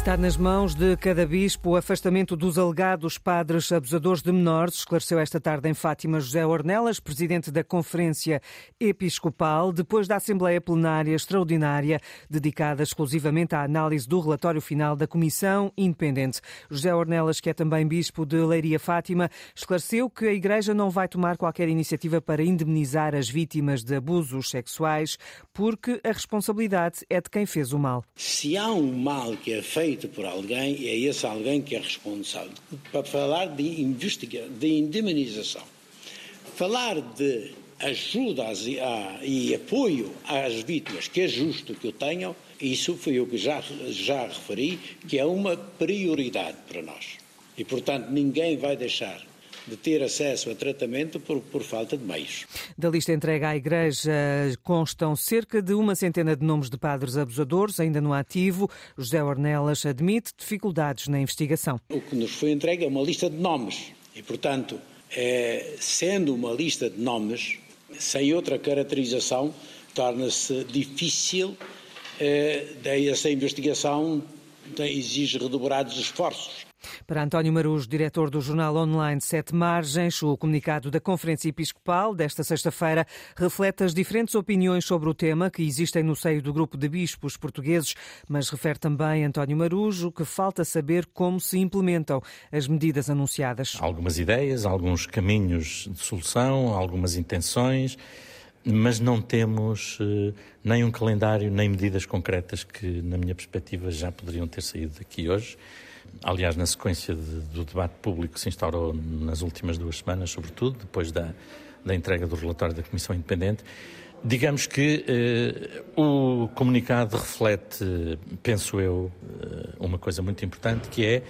Está nas mãos de cada bispo o afastamento dos alegados padres abusadores de menores, esclareceu esta tarde em Fátima José Ornelas, presidente da Conferência Episcopal, depois da Assembleia Plenária Extraordinária dedicada exclusivamente à análise do relatório final da Comissão Independente. José Ornelas, que é também bispo de Leiria Fátima, esclareceu que a Igreja não vai tomar qualquer iniciativa para indemnizar as vítimas de abusos sexuais, porque a responsabilidade é de quem fez o mal. Se há um mal que é feito feito por alguém e é esse alguém que é responsável. Para falar de, investiga de indemnização, falar de ajuda e apoio às vítimas, que é justo que o tenham, isso foi o que já, já referi, que é uma prioridade para nós. E, portanto, ninguém vai deixar de ter acesso a tratamento por, por falta de meios. Da lista entregue à Igreja constam cerca de uma centena de nomes de padres abusadores, ainda no ativo. José Ornelas admite dificuldades na investigação. O que nos foi entregue é uma lista de nomes e, portanto, é, sendo uma lista de nomes, sem outra caracterização, torna-se difícil é, essa investigação exige redobrados esforços. Para António Marujo, diretor do jornal online Sete Margens, o comunicado da Conferência Episcopal desta sexta-feira reflete as diferentes opiniões sobre o tema que existem no seio do grupo de bispos portugueses, mas refere também António Marujo que falta saber como se implementam as medidas anunciadas. Algumas ideias, alguns caminhos de solução, algumas intenções mas não temos uh, nem um calendário, nem medidas concretas que, na minha perspectiva, já poderiam ter saído daqui hoje aliás, na sequência de, do debate público que se instaurou nas últimas duas semanas, sobretudo, depois da, da entrega do relatório da Comissão Independente. Digamos que eh, o comunicado reflete, penso eu, eh, uma coisa muito importante, que é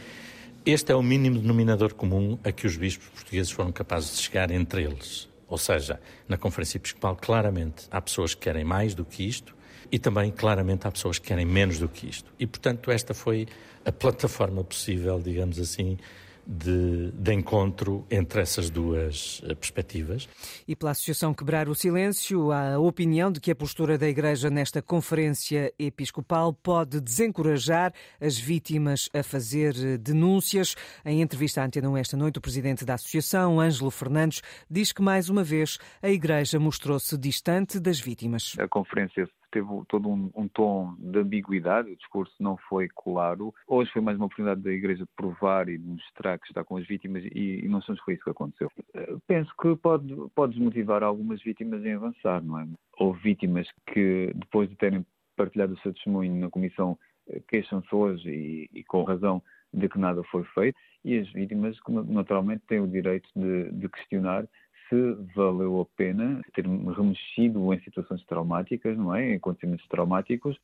este é o mínimo denominador comum a que os bispos portugueses foram capazes de chegar entre eles. Ou seja, na Conferência Episcopal, claramente, há pessoas que querem mais do que isto e também, claramente, há pessoas que querem menos do que isto. E, portanto, esta foi a plataforma possível, digamos assim, de, de, encontro entre essas duas eh, perspectivas. E pela Associação Quebrar o Silêncio, há a opinião de que a postura da Igreja nesta conferência episcopal pode desencorajar as vítimas a fazer eh, denúncias. Em entrevista à Antena esta noite, o presidente da Associação, Ângelo Fernandes, diz que mais uma vez a Igreja mostrou-se distante das vítimas. A conferência teve todo um, um, tom de ambiguidade, o discurso não foi claro. Hoje foi mais uma oportunidade da Igreja de provar e mostrar que está com as vítimas e, e não são foi isso que aconteceu. Eh, penso que pode, pode desmotivar algumas vítimas em avançar, não é? Houve vítimas que, depois de terem partilhado o seu testemunho na Comissão, eh, queixam-se hoje e, e com razão de que nada foi feito e as vítimas naturalmente têm o direito de, de questionar se valeu a pena ter remexido em situações traumáticas, não é? Em acontecimentos traumáticos.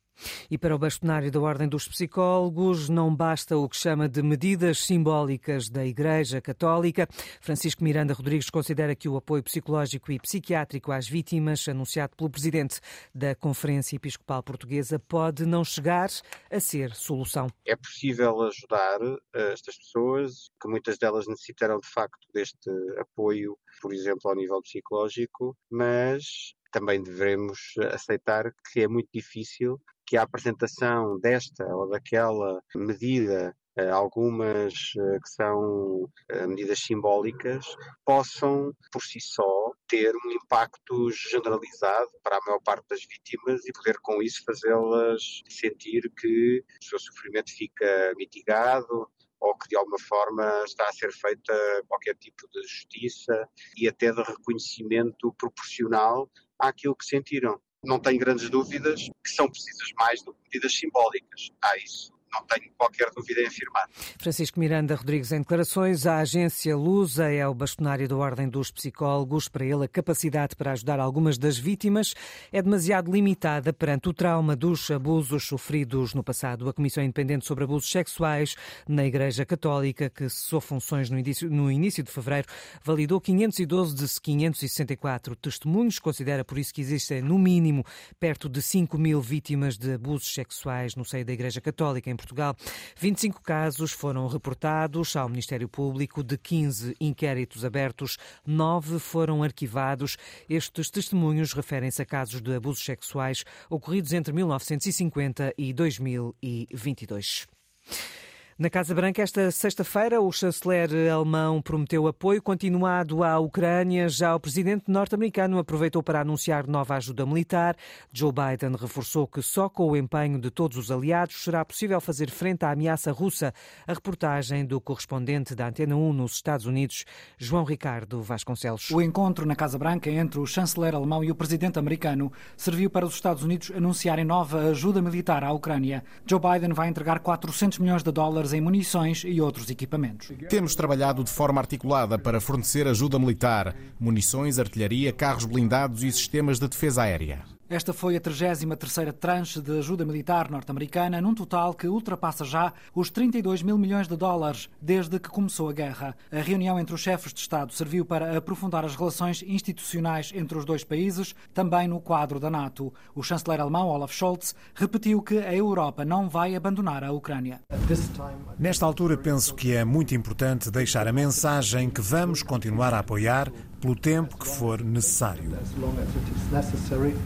E para o bastonário da Ordem dos Psicólogos, não basta o que chama de medidas simbólicas da Igreja Católica. Francisco Miranda Rodrigues considera que o apoio psicológico e psiquiátrico às vítimas, anunciado pelo presidente da Conferência Episcopal Portuguesa, pode não chegar a ser solução. É possível ajudar eh, estas pessoas, que muitas delas necessitaram de facto deste apoio, por exemplo, exemplo, ao nível psicológico, mas também devemos aceitar que é muito difícil que a apresentação desta ou daquela medida eh, algumas eh, que são eh, medidas simbólicas, possam por si só ter um impacto generalizado para a maior parte das vítimas e poder com isso fazê-las sentir que o seu sofrimento fica mitigado, ou que de alguma forma está a ser feita qualquer tipo de justiça e até de reconhecimento proporcional àquilo que sentiram. Não tenho grandes dúvidas que são precisas mais do que medidas simbólicas. Há isso não tenho qualquer dúvida em afirmar. Francisco Miranda Rodrigues, em declarações, a agência Lusa é o bastonário da Ordem dos Psicólogos. Para ele, a capacidade para ajudar algumas das vítimas é demasiado limitada perante o trauma dos abusos sofridos no passado. A Comissão Independente sobre Abusos Sexuais na Igreja Católica, que cessou funções no início, no início de fevereiro, validou 512 de 564 testemunhos. Considera por isso que existem, no mínimo, perto de 5 mil vítimas de abusos sexuais no seio da Igreja Católica em Portugal. 25 casos foram reportados ao Ministério Público, de 15 inquéritos abertos, 9 foram arquivados. Estes testemunhos referem-se a casos de abusos sexuais ocorridos entre 1950 e 2022. Na Casa Branca, esta sexta-feira, o chanceler alemão prometeu apoio continuado à Ucrânia. Já o presidente norte-americano aproveitou para anunciar nova ajuda militar. Joe Biden reforçou que só com o empenho de todos os aliados será possível fazer frente à ameaça russa. A reportagem do correspondente da Antena 1 nos Estados Unidos, João Ricardo Vasconcelos. O encontro na Casa Branca entre o chanceler alemão e o presidente americano serviu para os Estados Unidos anunciarem nova ajuda militar à Ucrânia. Joe Biden vai entregar 400 milhões de dólares em munições e outros equipamentos. Temos trabalhado de forma articulada para fornecer ajuda militar, munições, artilharia, carros blindados e sistemas de defesa aérea. Esta foi a 33ª tranche de ajuda militar norte-americana, num total que ultrapassa já os 32 mil milhões de dólares desde que começou a guerra. A reunião entre os chefes de Estado serviu para aprofundar as relações institucionais entre os dois países, também no quadro da NATO. O chanceler alemão Olaf Scholz repetiu que a Europa não vai abandonar a Ucrânia. Nesta altura, penso que é muito importante deixar a mensagem que vamos continuar a apoiar pelo tempo que for necessário.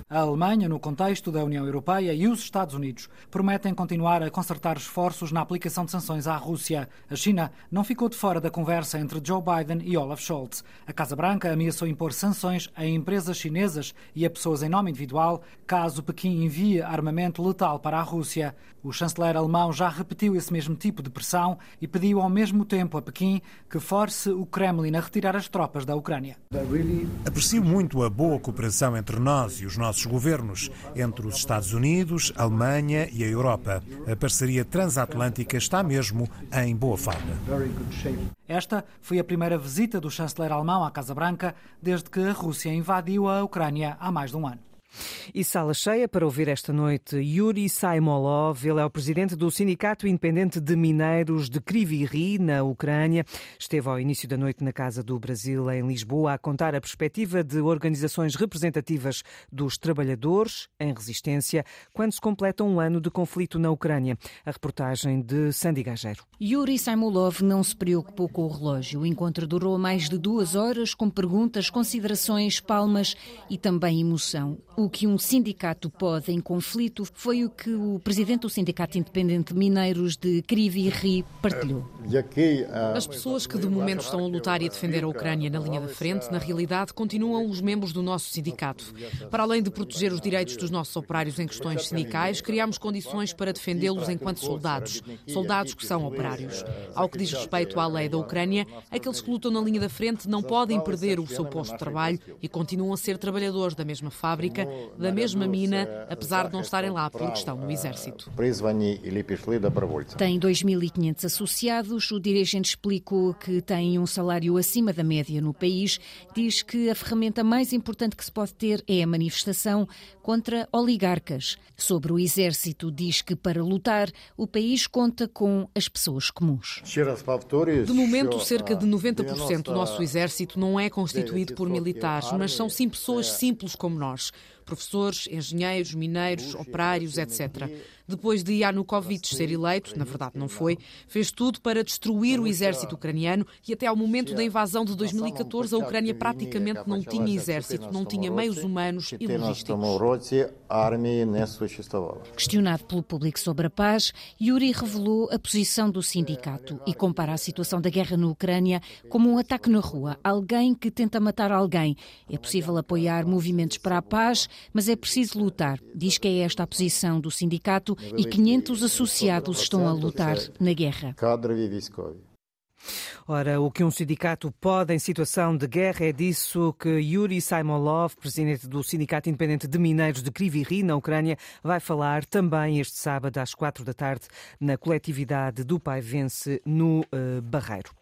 A Alemanha, no contexto da União Europeia e os Estados Unidos, prometem continuar a concertar esforços na aplicação de sanções à Rússia. A China não ficou de fora da conversa entre Joe Biden e Olaf Scholz. A Casa Branca ameaçou impor sanções a empresas chinesas e a pessoas em nome individual caso Pequim envie armamento letal para a Rússia. O chanceler alemão já repetiu esse mesmo tipo de pressão e pediu ao mesmo tempo a Pequim que force o Kremlin a retirar as tropas da Ucrânia. Aprecio muito a boa cooperação entre nós e os nossos governos, entre os Estados Unidos, a Alemanha e a Europa. A parceria transatlântica está mesmo em boa forma. Esta foi a primeira visita do chanceler alemão à Casa Branca desde que a Rússia invadiu a Ucrânia há mais de um ano. E sala cheia para ouvir esta noite Yuri Saimolov. Ele é o presidente do Sindicato Independente de Mineiros de Kriviri, na Ucrânia. Esteve ao início da noite na Casa do Brasil, em Lisboa, a contar a perspectiva de organizações representativas dos trabalhadores em resistência quando se completa um ano de conflito na Ucrânia. A reportagem de Sandy Gageiro. Yuri Saimolov não se preocupou com o relógio. O encontro durou mais de duas horas, com perguntas, considerações, palmas e também emoção. O que um sindicato pode em conflito foi o que o presidente do Sindicato Independente Mineiros de Kriviri partilhou. As pessoas que de momento estão a lutar e a defender a Ucrânia na linha da frente, na realidade, continuam os membros do nosso sindicato. Para além de proteger os direitos dos nossos operários em questões sindicais, criamos condições para defendê-los enquanto soldados, soldados que são operários. Ao que diz respeito à lei da Ucrânia, aqueles que lutam na linha da frente não podem perder o seu posto de trabalho e continuam a ser trabalhadores da mesma fábrica da mesma mina, apesar de não estarem lá porque estão no exército. Tem 2.500 associados. O dirigente explicou que tem um salário acima da média no país. Diz que a ferramenta mais importante que se pode ter é a manifestação contra oligarcas. Sobre o exército, diz que para lutar o país conta com as pessoas comuns. De momento, cerca de 90% do nosso exército não é constituído por militares, mas são sim pessoas simples como nós professores, engenheiros, mineiros, operários, etc. Depois de Yanukovych ser eleito, na verdade não foi, fez tudo para destruir o exército ucraniano e até ao momento da invasão de 2014 a Ucrânia praticamente não tinha exército, não tinha meios humanos e logísticos. Questionado pelo público sobre a paz, Yuri revelou a posição do sindicato e compara a situação da guerra na Ucrânia como um ataque na rua, alguém que tenta matar alguém. É possível apoiar movimentos para a paz, mas é preciso lutar. Diz que é esta a posição do sindicato e 500 associados estão a lutar na guerra. Ora, o que um sindicato pode em situação de guerra é disso que Yuri Simonov, presidente do Sindicato Independente de Mineiros de Kriviri, na Ucrânia, vai falar também este sábado às quatro da tarde na coletividade do Pai Vence no uh, Barreiro.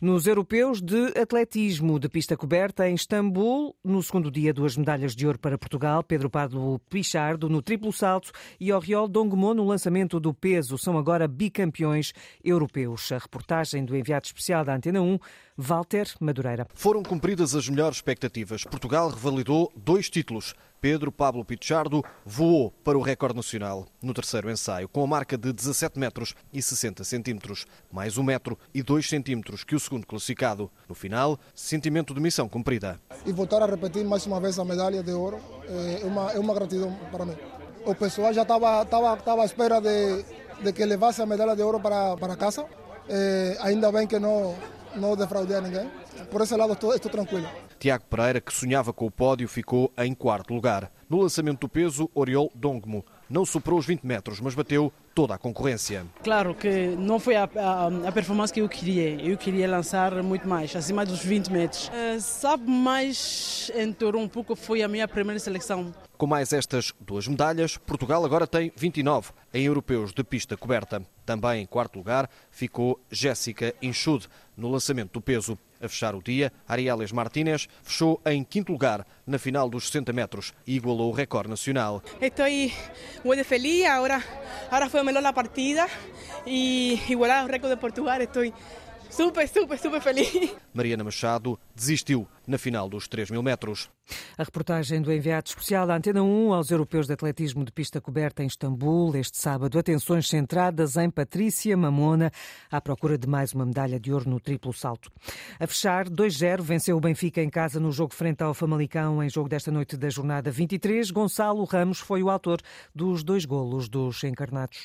Nos europeus de atletismo de pista coberta em Istambul, no segundo dia, duas medalhas de ouro para Portugal, Pedro Pardo Pichardo no triplo salto e Oriol Dongmo no lançamento do peso. São agora bicampeões europeus. A reportagem do enviado especial da Antena 1, Walter Madureira. Foram cumpridas as melhores expectativas. Portugal revalidou dois títulos. Pedro Pablo Pichardo voou para o recorde nacional no terceiro ensaio, com a marca de 17 metros e 60 centímetros, mais 1 metro e 2 centímetros que o segundo classificado. No final, sentimento de missão cumprida. E voltar a repetir mais uma vez a medalha de ouro é uma, é uma gratidão para mim. O pessoal já estava, estava, estava à espera de, de que levasse a medalha de ouro para, para casa. Eh, ainda bem que não, não defraudei a ninguém. Por esse lado estou, estou tranquilo. Tiago Pereira, que sonhava com o pódio, ficou em quarto lugar. No lançamento do peso, Oriol Dongmo não superou os 20 metros, mas bateu toda a concorrência. Claro que não foi a, a, a performance que eu queria. Eu queria lançar muito mais, acima dos 20 metros. Uh, sabe mais em um pouco foi a minha primeira seleção. Com mais estas duas medalhas, Portugal agora tem 29 em europeus de pista coberta. Também em quarto lugar ficou Jéssica Inchud no lançamento do peso. A fechar o dia, Arieles Martínez fechou em quinto lugar na final dos 60 metros e igualou o recorde nacional. Estou muito feliz, agora, agora foi a melhor partida e igualar o recorde de Portugal. Estou super, super, super feliz. Mariana Machado desistiu na final dos 3 mil metros. A reportagem do enviado especial da Antena 1 aos europeus de atletismo de pista coberta em Istambul este sábado. Atenções centradas em Patrícia Mamona à procura de mais uma medalha de ouro no triplo salto. A fechar, 2-0, venceu o Benfica em casa no jogo frente ao Famalicão em jogo desta noite da jornada 23. Gonçalo Ramos foi o autor dos dois golos dos encarnados.